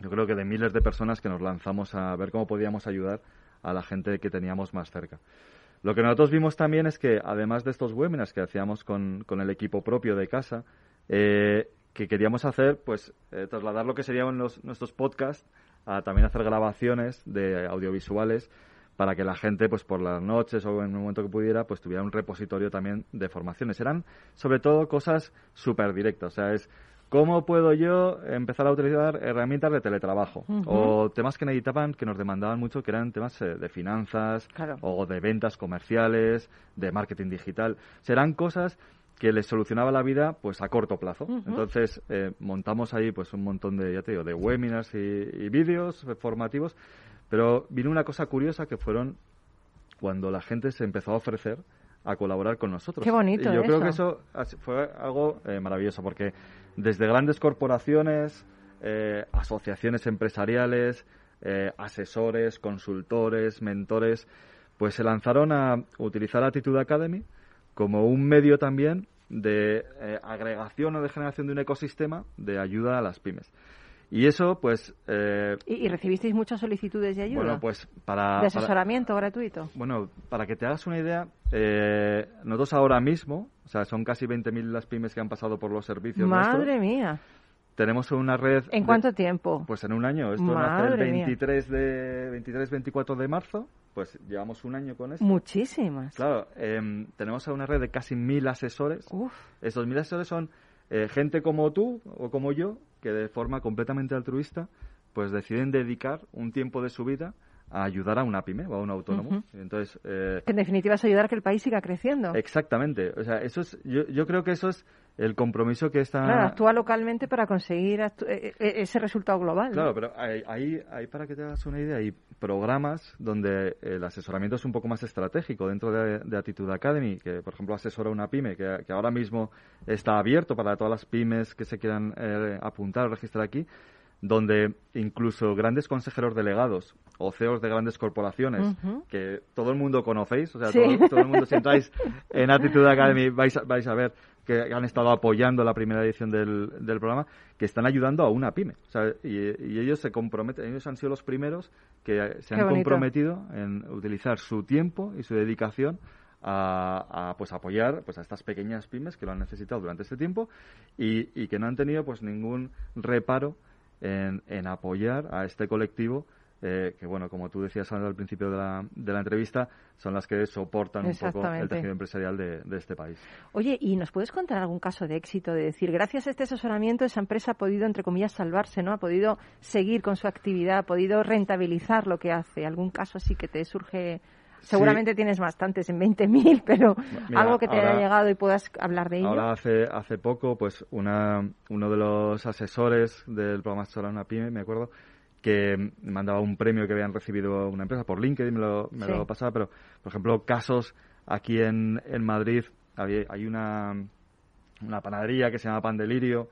yo creo que de miles de personas que nos lanzamos a ver cómo podíamos ayudar a la gente que teníamos más cerca. Lo que nosotros vimos también es que, además de estos webinars que hacíamos con, con el equipo propio de casa, eh, que queríamos hacer, pues, eh, trasladar lo que serían los- nuestros podcasts a también hacer grabaciones de audiovisuales para que la gente, pues, por las noches o en un momento que pudiera, pues, tuviera un repositorio también de formaciones. Eran, sobre todo, cosas súper directas. O sea, es cómo puedo yo empezar a utilizar herramientas de teletrabajo o temas que necesitaban, que nos demandaban mucho, que eran temas eh, de finanzas Claro. o de ventas comerciales, de marketing digital. Serán cosas que les solucionaba la vida pues a corto plazo. Entonces eh, montamos ahí pues un montón de, ya te digo, de webinars y, y vídeos formativos, pero vino una cosa curiosa que fueron cuando la gente se empezó a ofrecer a colaborar con nosotros. Qué bonito Y yo creo que eso fue algo eh, maravilloso porque desde grandes corporaciones, eh, asociaciones empresariales, eh, asesores, consultores, mentores, pues se lanzaron a utilizar Attitude Academy como un medio también de eh, agregación o de generación de un ecosistema de ayuda a las pymes. Y eso, pues, eh, ¿Y, y recibisteis muchas solicitudes de ayuda? bueno, pues para... ¿De para- asesoramiento gratuito? bueno, para que te hagas una idea, eh, nosotros ahora mismo, o sea, son casi 20.000 las pymes que han pasado por los servicios Madre nuestros. mía. Tenemos una red... ¿En de- cuánto tiempo? Pues en un año. Esto nace el Madre mía. 23 de 23-24 de marzo. Pues llevamos un año con esto. Muchísimas. Claro, em, tenemos una red de casi mil asesores. Uf. Estos mil asesores son eh, gente como tú o como yo, que de forma completamente altruista, pues deciden dedicar un tiempo de su vida a ayudar a una pyme o a un autónomo. Entonces, eh, en definitiva es ayudar a que el país siga creciendo. exactamente. O sea, eso es, yo, yo creo que eso es el compromiso que está... Claro, actúa localmente para conseguir eh, eh, ese resultado global. ¿no? Claro, pero hay, hay, hay, para que te hagas una idea, hay programas donde el asesoramiento es un poco más estratégico dentro de, de Attitude Academy, que por ejemplo asesora una pyme, que, que ahora mismo está abierto para todas las pymes que se quieran eh, apuntar o registrar aquí, donde incluso grandes consejeros delegados o CEOs de grandes corporaciones, que todo el mundo conocéis, o sea, Sí. todo, todo el mundo si entráis en Attitude Academy vais a, vais a ver que han estado apoyando la primera edición del, del programa, que están ayudando a una pyme. O sea, y, y ellos se comprometen, ellos han sido los primeros que se Qué han bonito. comprometido en utilizar su tiempo y su dedicación a, a, pues apoyar pues a estas pequeñas pymes que lo han necesitado durante este tiempo y, y que no han tenido pues ningún reparo en, en apoyar a este colectivo eh, que bueno como tú decías al principio de la, de la entrevista son las que soportan un poco el tejido empresarial de, de este país Oye, ¿y nos puedes contar algún caso de éxito de decir, gracias a este asesoramiento esa empresa ha podido, entre comillas, salvarse, ¿no? Ha podido seguir con su actividad, ha podido rentabilizar lo que hace? ¿Algún caso así que te surge Seguramente tienes bastantes, en 20.000, pero algo que te haya llegado y puedas hablar de ello. Ahora hace, hace poco, pues una, uno de los asesores del programa Asesorar una pyme, me acuerdo, que mandaba un premio que habían recibido una empresa por LinkedIn, me lo, me lo pasaba, pero, por ejemplo, casos aquí en, en Madrid, hay, hay una, una panadería que se llama Pan Delirio,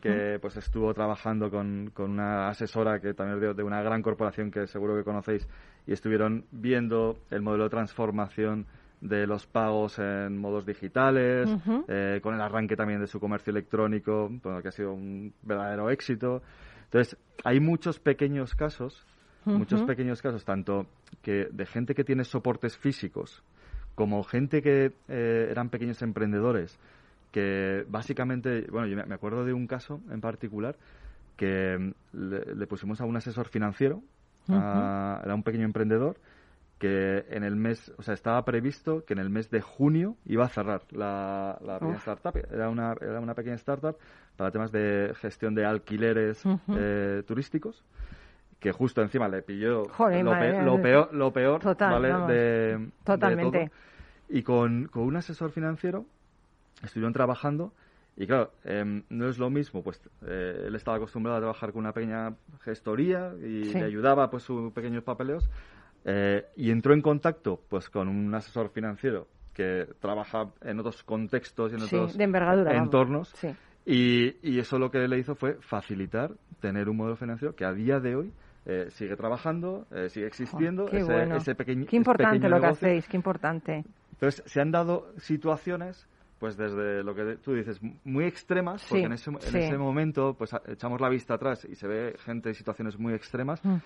que pues estuvo trabajando con, con una asesora que también de, de una gran corporación que seguro que conocéis y estuvieron viendo el modelo de transformación de los pagos en modos digitales, eh, con el arranque también de su comercio electrónico, que ha sido un verdadero éxito. Entonces, hay muchos pequeños casos, muchos pequeños casos, tanto que de gente que tiene soportes físicos, como gente que eh, eran pequeños emprendedores, que básicamente, bueno, yo me acuerdo de un caso en particular que mm, le, pusimos a un asesor financiero, era un pequeño emprendedor, que en el mes, o sea, estaba previsto que en el mes de junio iba a cerrar la, la pequeña startup. Era una, era una pequeña startup para temas de gestión de alquileres eh, turísticos que justo encima le pilló lo, peor, lo peor ¿vale? de, Totalmente. Y con, con un asesor financiero estuvieron trabajando y claro, em, no es lo mismo, pues eh, él estaba acostumbrado a trabajar con una pequeña gestoría y le ayudaba pues sus pequeños papeleos eh, y entró en contacto pues con un asesor financiero que trabaja en otros contextos y en otros entornos y, y, eso lo que le hizo fue facilitar tener un modelo financiero que a día de hoy eh, sigue trabajando, sigue existiendo, ese, pequeño Qué importante lo que hacéis, qué importante. Entonces, se han dado situaciones pues desde lo que tú dices, muy extremas, porque en, ese, en ese momento pues echamos la vista atrás y se ve gente en situaciones muy extremas. Mm.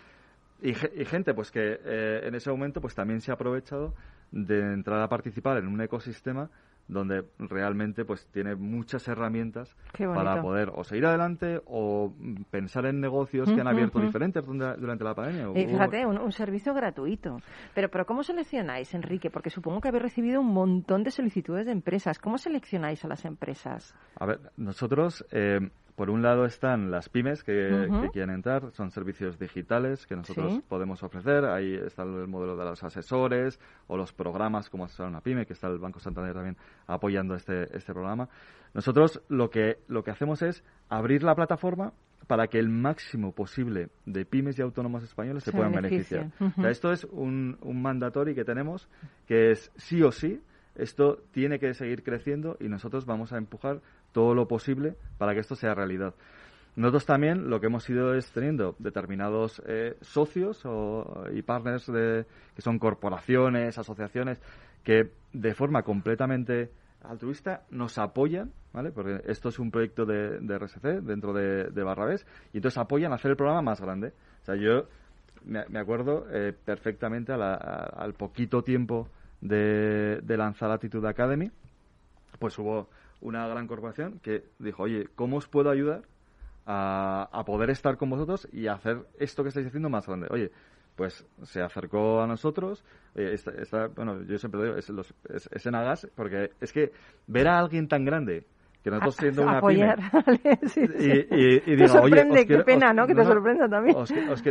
Y, y, gente pues que eh, en ese momento pues también se ha aprovechado de entrar a participar en un ecosistema donde realmente pues tiene muchas herramientas para poder o seguir adelante o pensar en negocios que han abierto diferentes durante la pandemia. Y fíjate, un, servicio gratuito. Pero, pero ¿cómo seleccionáis, Enrique? Porque supongo que habéis recibido un montón de solicitudes de empresas. ¿Cómo seleccionáis a las empresas? A ver, nosotros... Eh, por un lado están las pymes que, quieren entrar, son servicios digitales que nosotros podemos ofrecer. Ahí está el modelo de los asesores o los programas como asesorar una pyme, que está el Banco Santander también apoyando este, este programa. Nosotros lo que, lo que hacemos es abrir la plataforma para que el máximo posible de pymes y autónomos españoles se, puedan beneficiar. esto es un, un mandatorio que tenemos, que es sí o sí, esto tiene que seguir creciendo y nosotros vamos a empujar todo lo posible para que esto sea realidad. Nosotros también lo que hemos ido es teniendo determinados eh, socios y partners de, que son corporaciones, asociaciones, que de forma completamente altruista nos apoyan, ¿vale? Porque esto es un proyecto de, RSC dentro de, de Barrabés y entonces apoyan a hacer el programa más grande. O sea, yo me, acuerdo eh, perfectamente al poquito tiempo de, de lanzar Attitude Academy, pues hubo una gran corporación que dijo, oye, ¿cómo os puedo ayudar a, poder estar con vosotros y hacer esto que estáis haciendo más grande? Oye, pues se acercó a nosotros. está, bueno, yo siempre digo, es, los, es, en Agas, porque es que ver a alguien tan grande que nosotros siendo una apoyar, Y, y, te sorprende, qué pena, ¿no? Que te sorprenda también.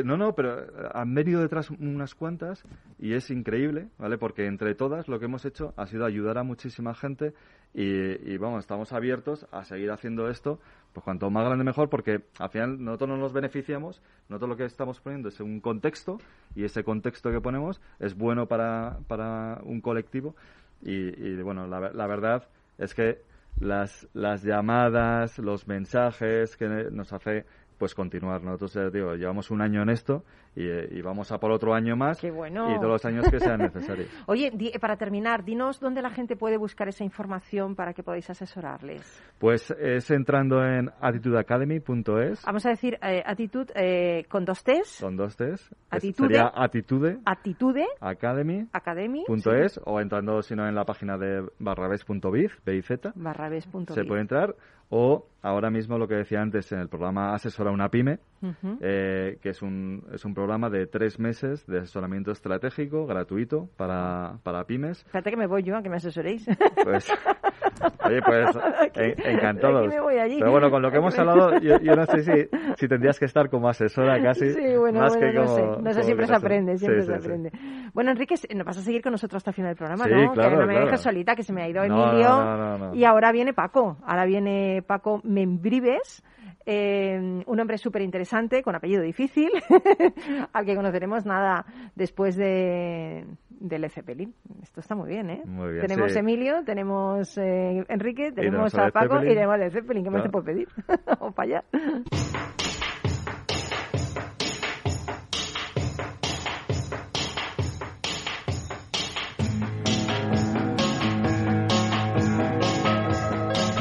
no, no, pero han venido detrás unas cuantas y es increíble, ¿vale? Porque entre todas lo que hemos hecho ha sido ayudar a muchísima gente y, vamos, estamos abiertos a seguir haciendo esto, pues cuanto más grande mejor, porque al final nosotros no nos beneficiamos, nosotros lo que estamos poniendo es un contexto y ese contexto que ponemos es bueno para, para un colectivo y, bueno, la, la verdad es que las, las llamadas, los mensajes que nos hace pues continuar. Nosotros, eh, digo, llevamos un año en esto y, vamos a por otro año más y todos los años que sean necesarios. Oye, para terminar, dinos dónde la gente puede buscar esa información para que podáis asesorarles. Pues es entrando en attitudeacademy.es. Vamos a decir eh, actitud eh, con dos T's. Con dos T's. Attitude. Sería attitude. Attitude. Academy. Academy. o entrando, si no, en la página de barrabes.biz, BIZ. Barrabes.biz. Se puede entrar o ahora mismo lo que decía antes en el programa Asesora una pyme, eh, que es un, es un programa de tres meses de asesoramiento estratégico gratuito para, para pymes. Espérate que me voy yo a que me asesoréis. Pues Oye, pues encantado. Pero bueno, con lo que hemos hablado, yo, yo, no sé si, si tendrías que estar como asesora casi. Sí, bueno, más bueno, que no como, sé. No sé, siempre se aprende, siempre sí, se sí, aprende. Bueno, Enrique, vas a seguir con nosotros hasta el final del programa, ¿no? claro, que no me claro. dejes solita, que se me ha ido Emilio. no, no, no, no. Y ahora viene Paco. Ahora viene Paco Membrives. eh, un hombre súper interesante, con apellido difícil, al que conoceremos nada después de del Led Zeppelin. Esto está muy bien, ¿eh? Muy bien, tenemos sí. Emilio, tenemos eh, Enrique, tenemos a Paco y tenemos a Led Zeppelin. ¿Qué más te puedo pedir? o para allá.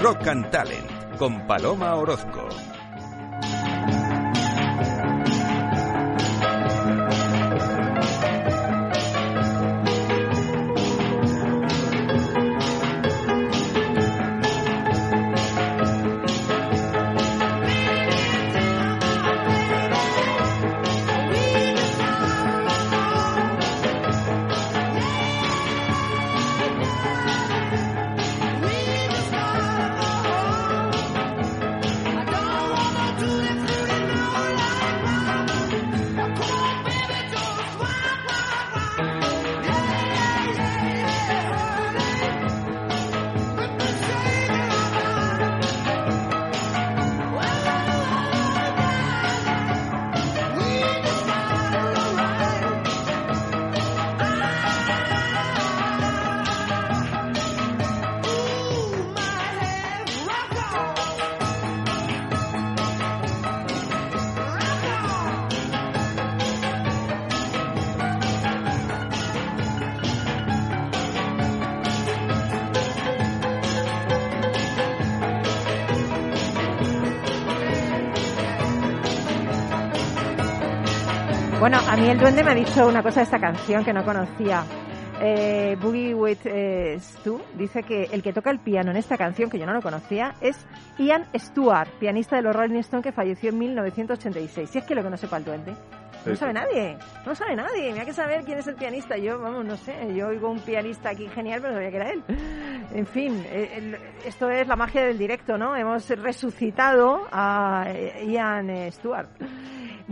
Rock and Talent con Paloma Orozco. Mí el duende me ha dicho una cosa de esta canción que no conocía. Eh, Boogie with eh, Stu dice que el que toca el piano en esta canción, que yo no lo conocía, es Ian Stewart, pianista de los Rolling Stones que falleció en 1986. Si es que lo que no sepa el duende. No lo sabe nadie, no lo sabe nadie. Me hay que saber quién es el pianista. Yo, vamos, no sé. Yo oigo un pianista aquí genial, pero no sabía que era él. En fin, eh, esto es la magia del directo, ¿no? Hemos resucitado a eh, Ian Stewart.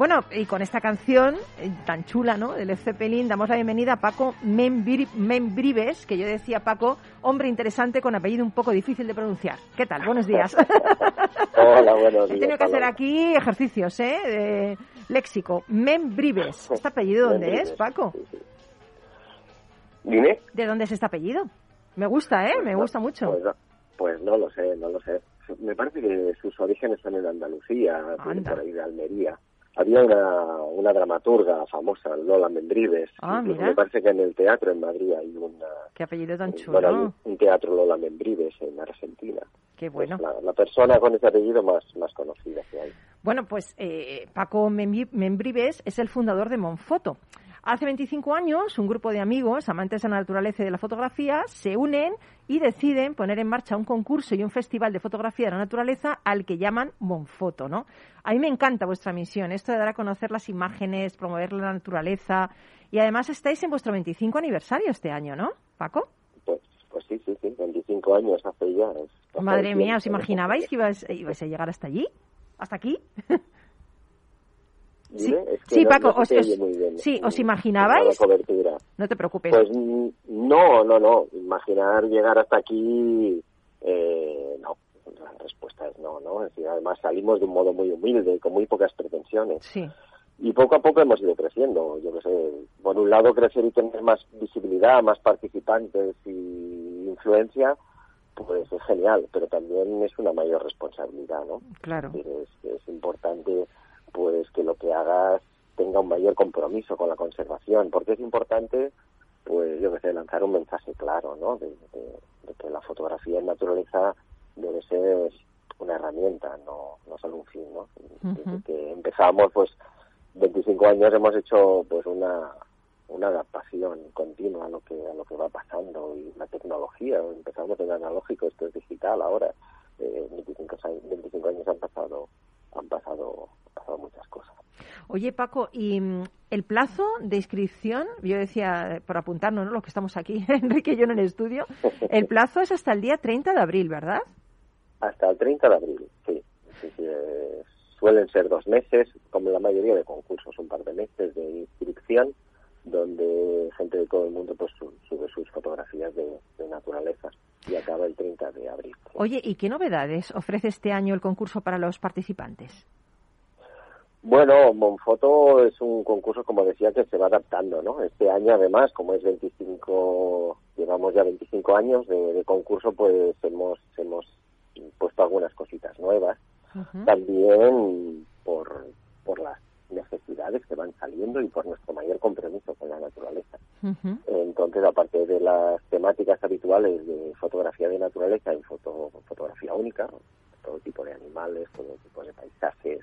Bueno, y con esta canción eh, tan chula, ¿no? Del Zeppelin, damos la bienvenida a Paco Membri- Membrives, que yo decía Paco, hombre interesante con apellido un poco difícil de pronunciar. ¿Qué tal? Buenos días. Hola, buenos He días. tenido que hacer aquí ejercicios, ¿eh? De léxico. Membrives. ¿Este apellido dónde es, Paco? sí, sí. Dime. ¿De dónde es este apellido? Me gusta, ¿eh? Me No, gusta mucho. Pues no, pues no lo sé, no lo sé. Me parece que sus orígenes son en Andalucía, Anda. por ahí de Almería. Había una, una dramaturga famosa, Lola Membrives. Ah, mira. Me parece que en el teatro en Madrid hay una, Qué apellido tan bueno, chulo. un- un teatro Lola Membrives en Argentina. Qué bueno. Es la, la persona con ese apellido más, más conocida que hay. Bueno, pues eh, Paco Membri- Membrives es el fundador de Monfoto. Hace 25 años, un grupo de amigos, amantes de la naturaleza y de la fotografía, se unen y deciden poner en marcha un concurso y un festival de fotografía de la naturaleza al que llaman Monfoto, ¿no? A mí me encanta vuestra misión, esto de dar a conocer las imágenes, promover la naturaleza y además estáis en vuestro 25 aniversario este año, ¿no, Paco? Pues, pues sí, sí, sí, 25 años hace ya. Madre mía, ¿os imaginabais que ibais, ibais a llegar hasta allí? ¿Hasta aquí? Sí, Dime, es que sí, no- Paco, no os- bien. sí, ¿os Mm, imaginabais? Cobertura. No te preocupes. Pues mm, no, no, no. Imaginar llegar hasta aquí, eh, no. La respuesta es no, ¿no? Es decir, además salimos de un modo muy humilde, con muy pocas pretensiones. Sí, Y poco a poco hemos ido creciendo. Yo que sé, por un lado crecer y tener más visibilidad, más participantes y influencia, pues es genial, pero también es una mayor responsabilidad, ¿no? claro. Es, decir, es, es importante pues que lo que hagas tenga un mayor compromiso con la conservación, porque es importante, pues yo que sé, lanzar un mensaje claro, ¿no? De, de- de que la fotografía en naturaleza debe ser una herramienta, no, no solo un fin, ¿no? Desde que empezamos, pues 25 años hemos hecho pues una una adaptación continua a lo que a lo que va pasando y la tecnología empezamos en analógico esto es digital ahora eh, 25, años, 25 años han pasado han pasado pasado muchas cosas. Oye, Paco, y mm, el plazo de inscripción, yo decía, por apuntarnos, ¿no? Los que estamos aquí, Enrique y yo en el estudio, el plazo es hasta el día 30 de abril, ¿verdad? Hasta el 30 de abril, sí. Eh, suelen ser dos meses, como la mayoría de concursos, un par de meses de inscripción, donde gente de todo el mundo pues sube sus fotografías de, de naturaleza y acaba el 30 de abril. Oye, ¿y qué novedades ofrece este año el concurso para los participantes? Bueno, Monfoto es un concurso, como decía, que se va adaptando, ¿no? Este año, además, como es 25, llevamos ya 25 años de, concurso, pues hemos, hemos puesto algunas cositas nuevas. También por, por las necesidades que van saliendo y por nuestro mayor compromiso Entonces, aparte de las temáticas habituales de fotografía de naturaleza y foto, fotografía única, todo tipo de animales, todo tipo de paisajes,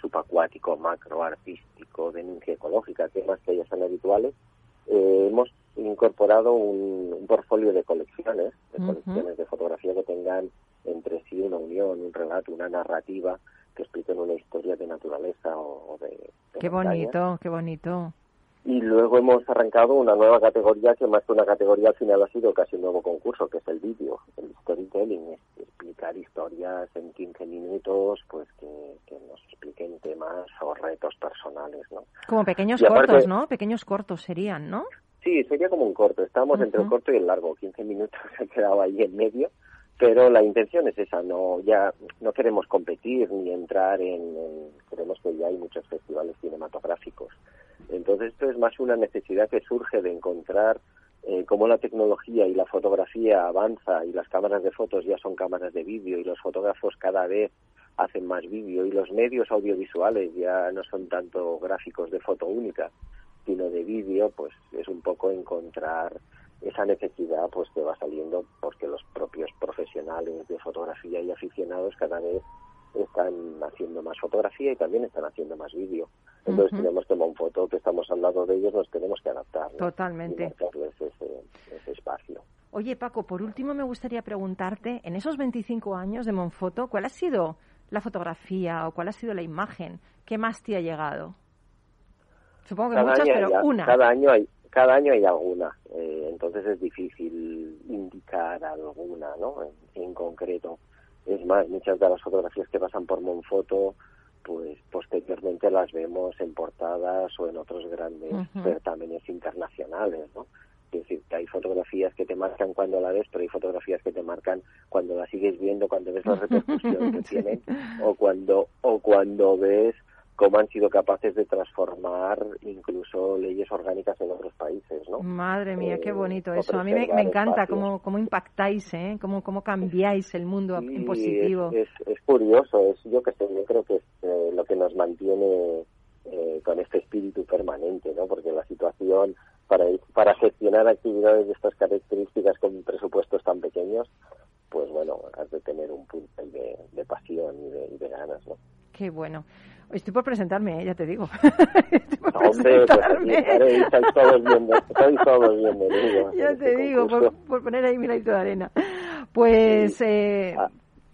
subacuático, macro, artístico, denuncia ecológica, temas que ya son habituales, eh, hemos incorporado un, un, portfolio de colecciones, de colecciones de fotografía que tengan entre sí una unión, un relato, una narrativa que expliquen una historia de naturaleza o, de, Qué bonito, qué bonito. Y luego hemos arrancado una nueva categoría que más que una categoría al final ha sido casi un nuevo concurso, que es el vídeo, el storytelling, explicar historias en 15 minutos, pues que, nos expliquen temas o retos personales, ¿no? Como pequeños cortos, ¿no? Pequeños cortos serían, ¿no? Sí, sería como un corto. Estamos entre el corto y el largo. 15 minutos se ha quedado ahí en medio pero la intención es esa no ya no queremos competir ni entrar en, queremos que ya hay muchos festivales cinematográficos. Entonces esto es más una necesidad que surge de encontrar eh, cómo la tecnología y la fotografía avanza y las cámaras de fotos ya son cámaras de vídeo y los fotógrafos cada vez hacen más vídeo y los medios audiovisuales ya no son tanto gráficos de foto única sino de vídeo pues es un poco encontrar esa necesidad pues que va saliendo porque los propios profesionales de fotografía y aficionados cada vez están haciendo más fotografía y también están haciendo más vídeo. Entonces tenemos que Monfoto, que estamos al lado de ellos, nos tenemos que adaptar. Totalmente. ese, ese, espacio. Oye, Paco, por último me gustaría preguntarte, en esos 25 años de Monfoto, ¿cuál ha sido la fotografía o cuál ha sido la imagen que más te ha llegado? Supongo que muchas, pero una. Cada año hay, cada año hay alguna, eh, entonces es difícil indicar alguna, ¿no? En, concreto. Es más, muchas de las fotografías que pasan por Monfoto, pues posteriormente las vemos en portadas o en otros grandes certámenes internacionales, ¿no? Es decir, que hay fotografías que te marcan cuando la ves, pero hay fotografías que te marcan cuando la sigues viendo, cuando ves la repercusión que tienen, o cuando, o cuando ves cómo han sido capaces de transformar incluso leyes orgánicas en otros países, ¿no? Madre mía, qué eh, bonito eso. A mí me, encanta cómo, cómo impactáis, ¿eh? Cómo, cómo cambiáis el mundo en positivo. Es, es, curioso, es yo que sé, yo creo que es eh, lo que nos mantiene eh, con este espíritu permanente, ¿no? Porque la situación para, para gestionar actividades de estas características con presupuestos tan pequeños, pues bueno, has de tener un punto de, de pasión y de, y de ganas, ¿no? Qué bueno. Estoy por presentarme, ¿eh? ya te digo. Hombre, pues todos. Ya te digo, por, poner ahí mi ladito de arena. Pues, eh, ah.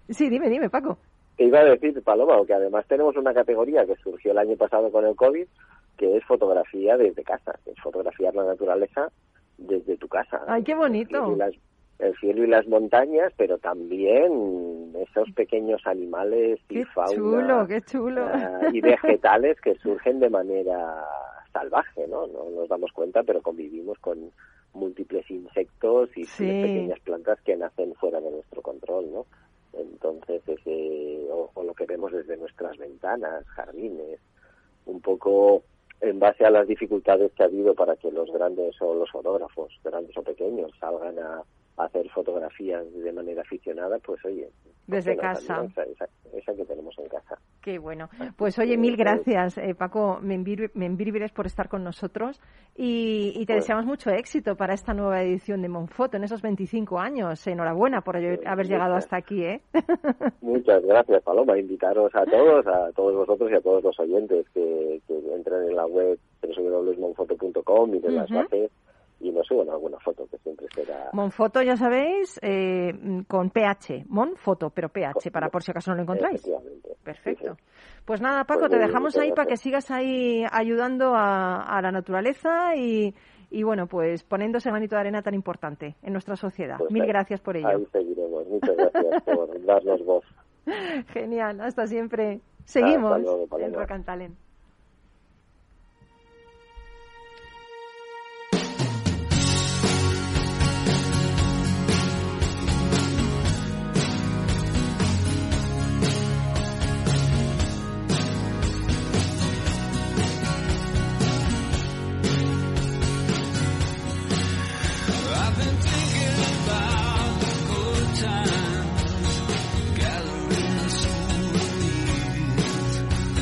sí, dime, dime, Paco. Te iba a decir, Paloma, que además tenemos una categoría que surgió el año pasado con el COVID, que es fotografía desde casa, es fotografiar la naturaleza desde tu casa. ¡Ay, qué bonito! El cielo y las montañas, pero también esos pequeños animales y fauna qué chulo. Ah, y vegetales que surgen de manera salvaje, ¿no? No nos damos cuenta, pero convivimos con múltiples insectos y pequeñas plantas que nacen fuera de nuestro control, ¿no? Entonces, ese, o, o lo que vemos desde nuestras ventanas, jardines, un poco en base a las dificultades que ha habido para que los grandes o los fotógrafos, grandes o pequeños, salgan a hacer fotografías de manera aficionada, pues oye. Desde casa. Esa, que tenemos en casa. Qué bueno. Pues oye, mil gracias, eh, Paco Membírvires, por estar con nosotros y, te pues deseamos mucho éxito para esta nueva edición de Monfoto en esos 25 años. Enhorabuena por haber pues llegado hasta aquí, ¿eh? Muchas gracias, Paloma. Invitaros a todos, a todos vosotros y a todos los oyentes que, entren en la web www.monfoto.com y de las bases y nos suban alguna foto que siempre será Monfoto ya sabéis eh, con PH Monfoto pero PH para por si acaso no lo encontráis Perfecto. Pues nada, Paco, te dejamos ahí para que sigas ahí ayudando a, la naturaleza y, y, bueno, pues poniéndose el granito de arena tan importante en nuestra sociedad. Pues Mil gracias por ello. Ahí seguiremos. Muchas gracias por darnos voz. Genial, hasta siempre. Seguimos en Rock and Talent.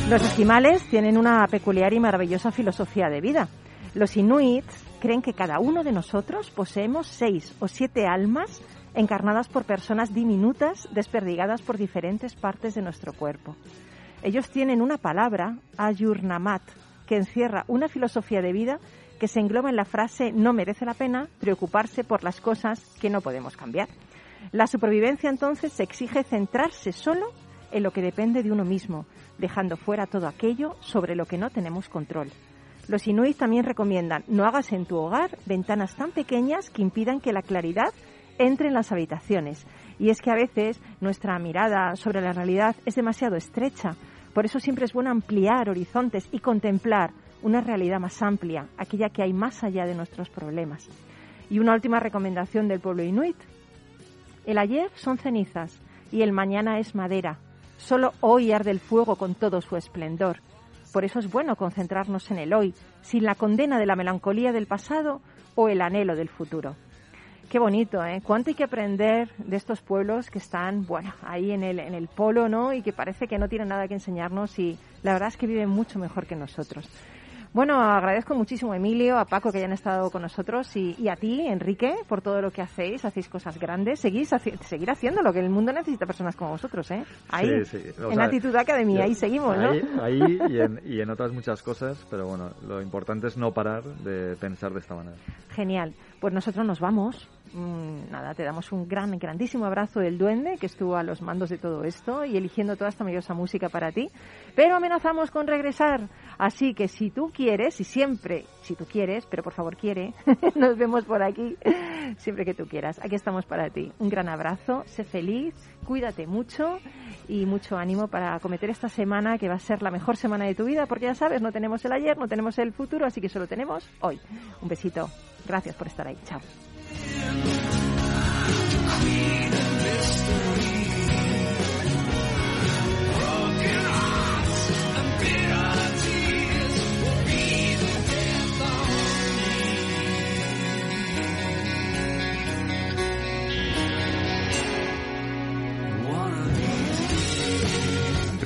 Los esquimales tienen una peculiar y maravillosa filosofía de vida. Los inuits creen que cada uno de nosotros poseemos seis o siete almas encarnadas por personas diminutas desperdigadas por diferentes partes de nuestro cuerpo. Ellos tienen una palabra, ayurnamat, que encierra una filosofía de vida que se engloba en la frase no merece la pena preocuparse por las cosas que no podemos cambiar. La supervivencia entonces exige centrarse solo en lo que depende de uno mismo, dejando fuera todo aquello sobre lo que no tenemos control. Los inuit también recomiendan no hagas en tu hogar ventanas tan pequeñas que impidan que la claridad entre en las habitaciones. Y es que a veces nuestra mirada sobre la realidad es demasiado estrecha. Por eso siempre es bueno ampliar horizontes y contemplar una realidad más amplia, aquella que hay más allá de nuestros problemas. Y una última recomendación del pueblo inuit. El ayer son cenizas y el mañana es madera. Solo hoy arde el fuego con todo su esplendor. Por eso es bueno concentrarnos en el hoy, sin la condena de la melancolía del pasado o el anhelo del futuro. Qué bonito, ¿eh? Cuánto hay que aprender de estos pueblos que están, bueno, ahí en el, en el polo, ¿no? Y que parece que no tienen nada que enseñarnos y la verdad es que viven mucho mejor que nosotros. Bueno, agradezco muchísimo a Emilio, a Paco que hayan estado con nosotros y, a ti, Enrique, por todo lo que hacéis. Hacéis cosas grandes. Seguís seguir haciendo lo que el mundo necesita personas como vosotros, ¿eh? Ahí, sí, sí. en Actitud Academia, ahí seguimos, ¿no? Ahí, y, en, y en otras muchas cosas, pero bueno, lo importante es no parar de pensar de esta manera. Genial. Pues nosotros nos vamos. Mm, nada, te damos un gran, grandísimo abrazo del duende que estuvo a los mandos de todo esto y eligiendo toda esta maravillosa música para ti. Pero amenazamos con regresar. Así que si tú quieres, y siempre, si tú quieres, pero por favor quiere, nos vemos por aquí siempre que tú quieras. Aquí estamos para ti. Un gran abrazo, sé feliz, cuídate mucho y mucho ánimo para acometer esta semana que va a ser la mejor semana de tu vida, porque ya sabes, no tenemos el ayer, no tenemos el futuro, así que solo tenemos hoy. Un besito. Gracias por estar ahí. Chao.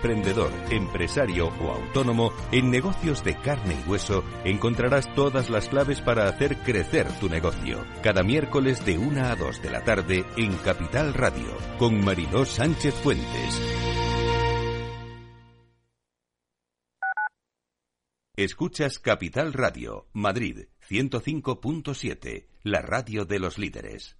Emprendedor, empresario o autónomo, en negocios de carne y hueso encontrarás todas las claves para hacer crecer tu negocio. Cada miércoles de 1 a 2 de la tarde en Capital Radio, con Mariló Sánchez Fuentes. Escuchas Capital Radio, Madrid 105.7, la radio de los líderes.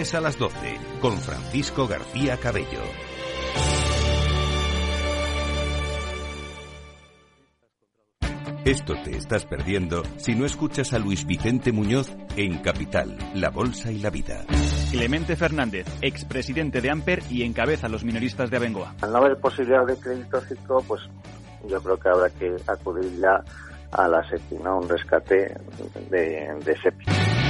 a las 12 con Francisco García Cabello. Esto te estás perdiendo si no escuchas a Luis Vicente Muñoz en Capital, La Bolsa y la Vida. Clemente Fernández, expresidente de Amper y encabeza a los minoristas de Abengoa. Al no haber posibilidad de crédito ciclo, pues yo creo que habrá que acudir ya a la SEPI, ¿no? un rescate de, de SEPI.